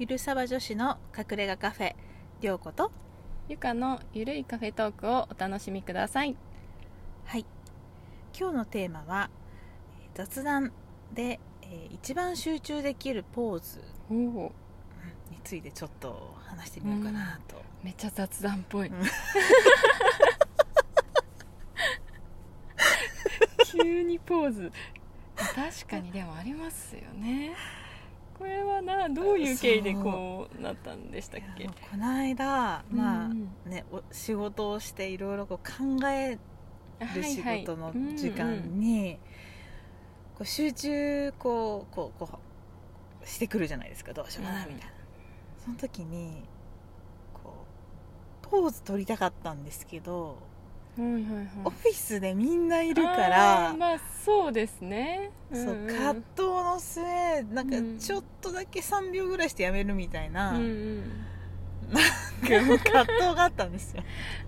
ゆるさば女子の隠れ家カフェりょうことゆかのゆるいカフェトークをお楽しみください。はい。今日のテーマはえー雑談で、えー一番集中できるポーズについてちょっと話してみようかなと、めっちゃ雑談っぽい。うん。急にポーズ。確かにでもありますよねこれはなどういう経緯でこうなったんでしたっけ？この間まあ、うんねお仕事をしていろいろこう考える仕事の時間に、こう集中こうこうこうしてくるじゃないですか。どうしようかなうんみたいな、その時にこうポーズ取りたかったんですけど、はいはいはい。オフィスでみんないるかあらーまあそうですね。そううん。うん葛藤の末なんかうん。ちょっとだけ3秒ぐらいしてやめるみたいな,、うんなんかもう葛藤があったんですよ。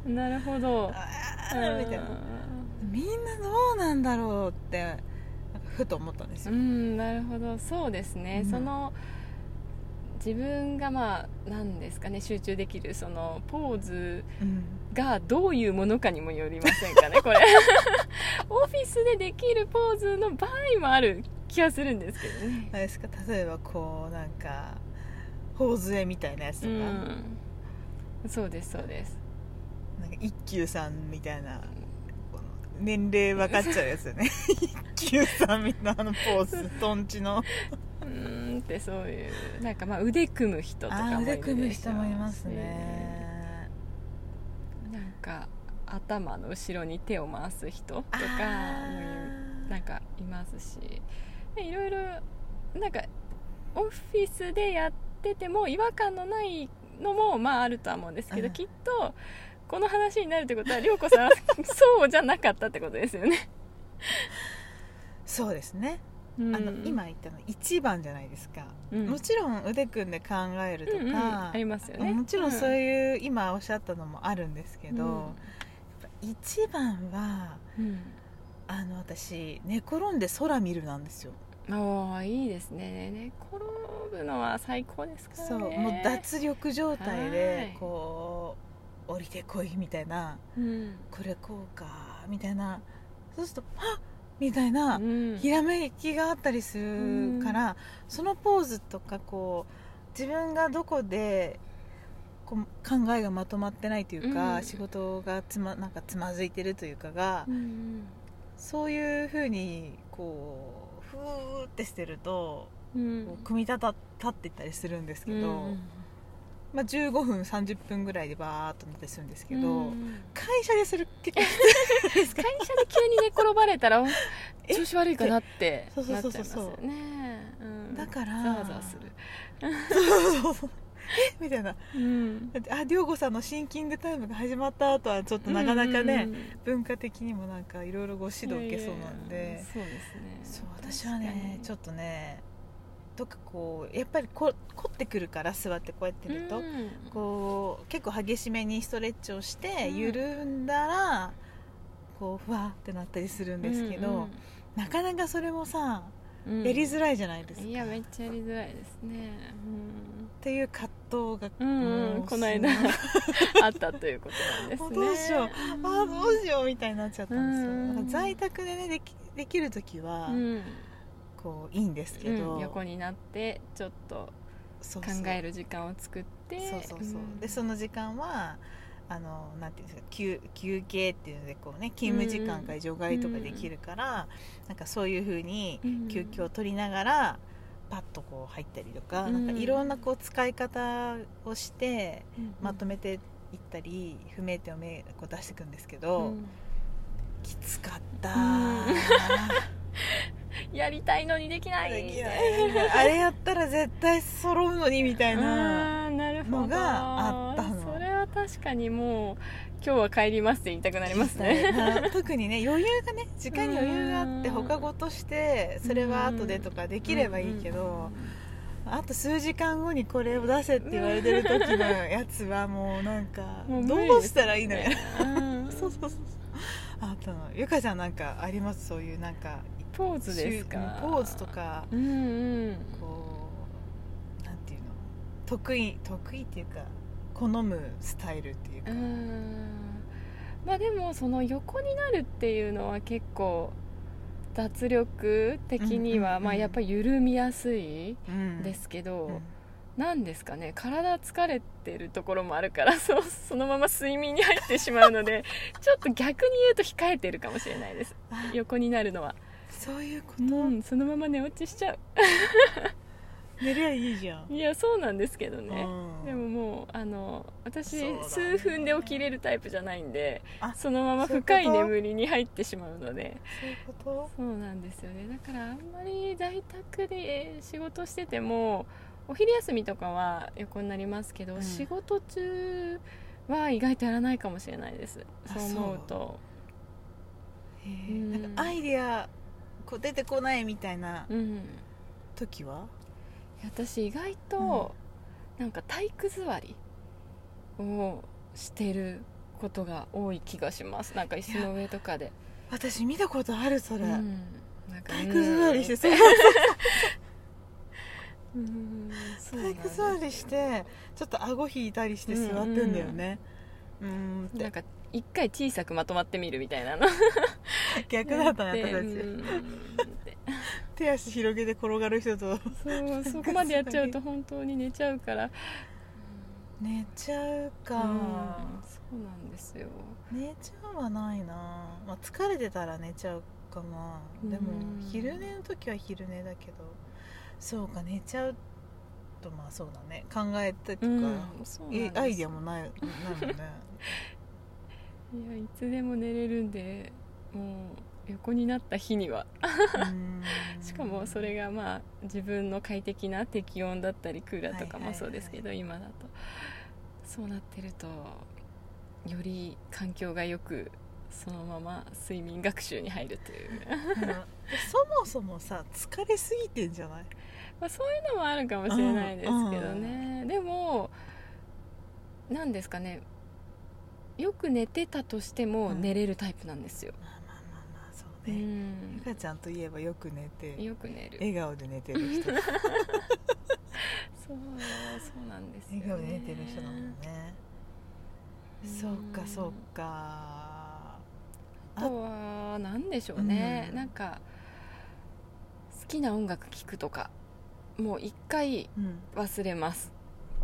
う んなるほど。あーみたいな。みんなどうなんだろうってなんかふと思ったんですよ、うんなるほど。そうですね、うん。その自分がまあ何ですかね。集中できるそのポーズうん。がどういうものかにもよりませんかねこれ。オフィスでできるポーズの場合もある気がするんですけどね。あれですか例えばこうなんか頬杖みたいなやつとか,、うん。そうですそうです。なんか一休さんみたいな年齢分かっちゃうやつよね。一休さんみたいなあのポーズとんちの。うーんってそういうなんかまあ腕組む人とかもいるでしょ腕組む人もいますね。なんか頭の後ろに手を回す人とかもなんかいますし。でいろいろなんかオフィスでやってても違和感のないのもまああるとは思うんですけど、うん。きっとこの話になるってことは涼子さんは そうじゃなかったってことですよね、そうですね、うん。あの今言ったの一番じゃないですか、うん。もちろん腕組んで考えるとか、うんうん。ありますよね。もちろんそうういう、今おっしゃったのもあるんですけど、一番はん、うんあの私寝転んで空見るなんですよ。おーいいですね。寝転ぶのは最高ですからね。そうもう脱力状態ではい。こう降りてこいみたいなうん。これこうかみたいなそうするとはっみたいな、うん。ひらめきがあったりするから、そのポーズとかこう自分がどこでこう考えがまとまってないというか、うん。仕事がつまなんかつまずいてるというかが、うんそういうふうにこうふーってしてると、うん。組み立た立っていったりするんですけど、うんまあ、15分30分ぐらいでバーっとなったりするんですけど、うん。会社でする結構会社で急に寝転ばれたら え調子悪いかなってそうそうなっちゃいますそうそうよね。うん。だからざわざわする。そうそうえ みたいな。うん。あ涼子さんのシンキングタイムが始まった後はちょっとなかなかね、うん。うん文化的にもなんかいろいろご指導受けそうなんで。いやいやそうですそうね私はねちょっっとねどっかこうやっぱりこ凝ってくるから座ってこうやってると、こう結構激しめにストレッチをしてうん。緩んだら、こうふわってなったりするんですけど、なかなかそれもさやりづらいじゃないですか、いやめっっちゃやりづらいですね。ていう葛藤が、うん、うんこの間 あったということなんですね。どうしよう。あーどうしようみたいになっちゃったんですよ、うん。在宅でねできできる時は、うん。こういいんですけど、うん。横になってちょっと考える時間を作ってそうそうそう、ん。でその時間はあのなんていうんですか休休憩っていうのでこうね勤務時間から除外とかできるから、なんかそういうふうにうん。休憩を取りながら、パッとこう入ったりとか,、うん。なんかいろんなこう使い方をしてうんまとめていったり不明点をめこう出していくんですけど、うん。きつかった、う んやりたいのにできない。い。あれやったら絶対揃うのにみたいな、のがあったのそれは確かにもう今日は帰りますって言いたくなりますね。な特にね余裕がね時間に余裕があってうん。他ごとしてそれは後でとかできればいいけど、あと数時間後にこれを出せって言われてる時のやつはもうなんかどうしたらいいのやうん。そうそうそう。そうあとのゆかちゃんなんかあります？そういうなんかポーズですか？ポーズとかうんうん。こうなんていうの？得意得意っていうか好むスタイルっていうか、うん。まあでもその横になるっていうのは結構脱力的には、うんうんうんまあやっぱり緩みやすいうん。ですけど、うん。なんですかね。体疲れてるところもあるから そうそのまま睡眠に入ってしまうので ちょっと逆に言うと控えてるかもしれないです。あ。横になるのは。そういうこと、うんそのまま寝落ちしちゃ 寝りゃいいじゃん。ういやそうなんですけどね。うん。でももうあの私、数分で起きれるタイプじゃないんであそのまま深い眠りに入ってしまうので。そういうこと？そうなんですよね。だからあんまり在宅で仕事しててもお昼休みとかは横になりますけど、うん。仕事中は意外とやらないかもしれないです。あそう思うと。へえ。うん。なんかアイデアこう出てこないみたいなうん。時は？私意外と、なんか体育座りをしてることが多い気がします。なんか椅子の上とかで。私見たことあるそれ、うん。なんか体育座りしてそう。うん体育座りしてちょっと顎引いたりして座ってんだよね。うん。ってなんか一回小さくまとまってみるみたいなの。逆だったね 私手足広げて転がる人と。そうそ こまでやっちゃうと本当に寝ちゃうから。寝ちゃうか、うんそうなんですよ。寝ちゃうはないな、まあ、疲れてたら寝ちゃうかな。でもうん昼寝の時は昼寝だけど。そうか寝ちゃうとまあそうだね。考えたりとか、うんアイデアもないないもんね。いやいつでも寝れるんでもう横になった日には。うん。しかもそれがまあ自分の快適な適温だったりクーラーとかもそうですけど、今だと。そうなってるとより環境がよくそのまま睡眠学習に入るという、うんそもそもさ疲れすぎてんじゃない？まあ、そういうのもあるかもしれないですけどね、でも何ですかね。よく寝てたとしてもうん。寝れるタイプなんですよ、まあまあまあまあそううね、ん。ゆかちゃんといえばよく寝てよく寝る。笑顔で寝てる人。そうそうなんですよ、ね、笑顔で寝てる人だもんね。そっかそっか。あとは何でしょうね、うん。なんか好きな音楽聴くとかもう一回うん。忘れます。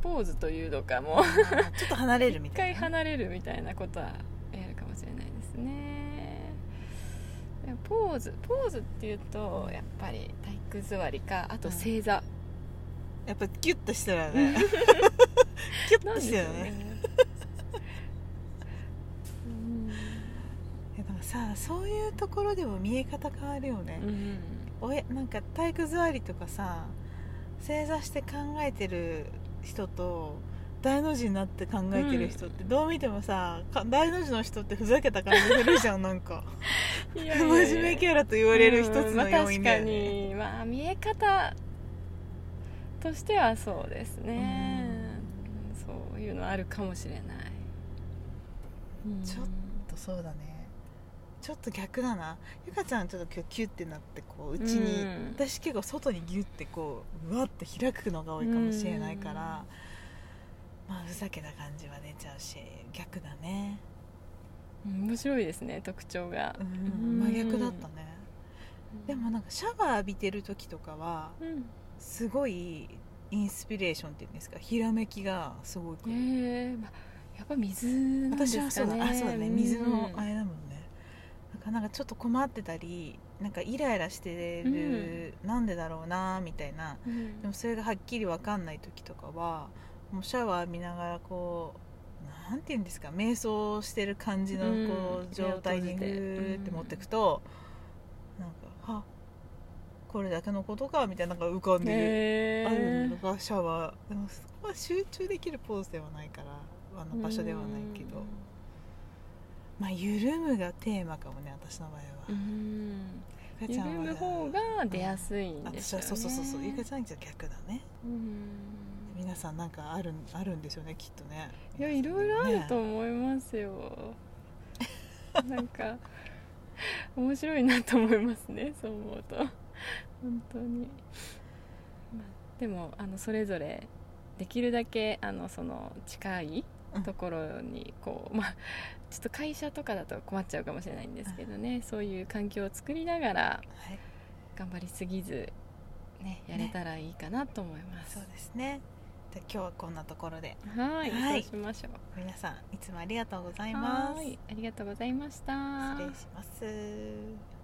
ポーズというのかもあーちょっと離れるみ一たいな回離れるみたいなことはやるかもしれないですねポーズポーズっていうとやっぱり体育座りかあと正座、やっぱギュッとしてるよね。ギュッとしてるよね。うん。でもさそういうところでも見え方変わるよね、うん。おやなんか体育座りとかさ正座して考えてる人と大の字になって考えてる人ってどう見てもさか大の字の人ってふざけた感じするじゃんなんか。い真やいやいや。面目キャラと言われる一つうんまあの要因だよ確かね、に。まあ見え方としてはそうですね、そういうのあるかもしれない、うん。ちょっとそうだね。ちょっと逆だな。ゆかちゃんちょっと今日キュッてなってこううちに、うん。私結構外にギュッてこううわって開くのが多いかもしれないから、まあふざけた感じは出ちゃうし逆だね。うん面白いですね特徴が。う、うん。ん真逆だったね。でもなんかシャワー浴びてる時とかはうん。すごいインスピレーションっていうんですかひらめきがすごい来へる、えまあやっぱ水なんですかね。私はそうだあそうだね。水のあうんれだもんね。なんかなんかちょっと困ってたりなんかイライラしてる、なんでだろうなみたいな。うん。でもそれがはっきり分かんない時とかはもうシャワー浴びながらこうなんていうんですか瞑想してる感じのこう、うん。状態にグーって持っていくと、なんかはこれだけのことかみたいなのが浮かんでへあるえのがシャワー。でもそこは集中できるポーズではないからあの場所ではないけど、まあ緩むがテーマかもね私の場合は、うん。緩む方が出やすいんあですよね。そうそうそうそうゆかちゃんじゃ逆だね。うん皆さんなんかあるあるんでしょうねきっとね。いやいろいろあるとね思いますよ、なんか面白いなと思いますねそう思うと。本当に、まあ、でもあのそれぞれできるだけあのその近いところにこう、まあちょっと会社とかだと困っちゃうかもしれないんですけどね、そういう環境を作りながらはい。頑張りすぎず、ね、やれたらいいかなと思います、そうですねで今日はこんなところで。はいはい。そうしましょう。皆さんいつもありがとうございます。はいありがとうございました。失礼します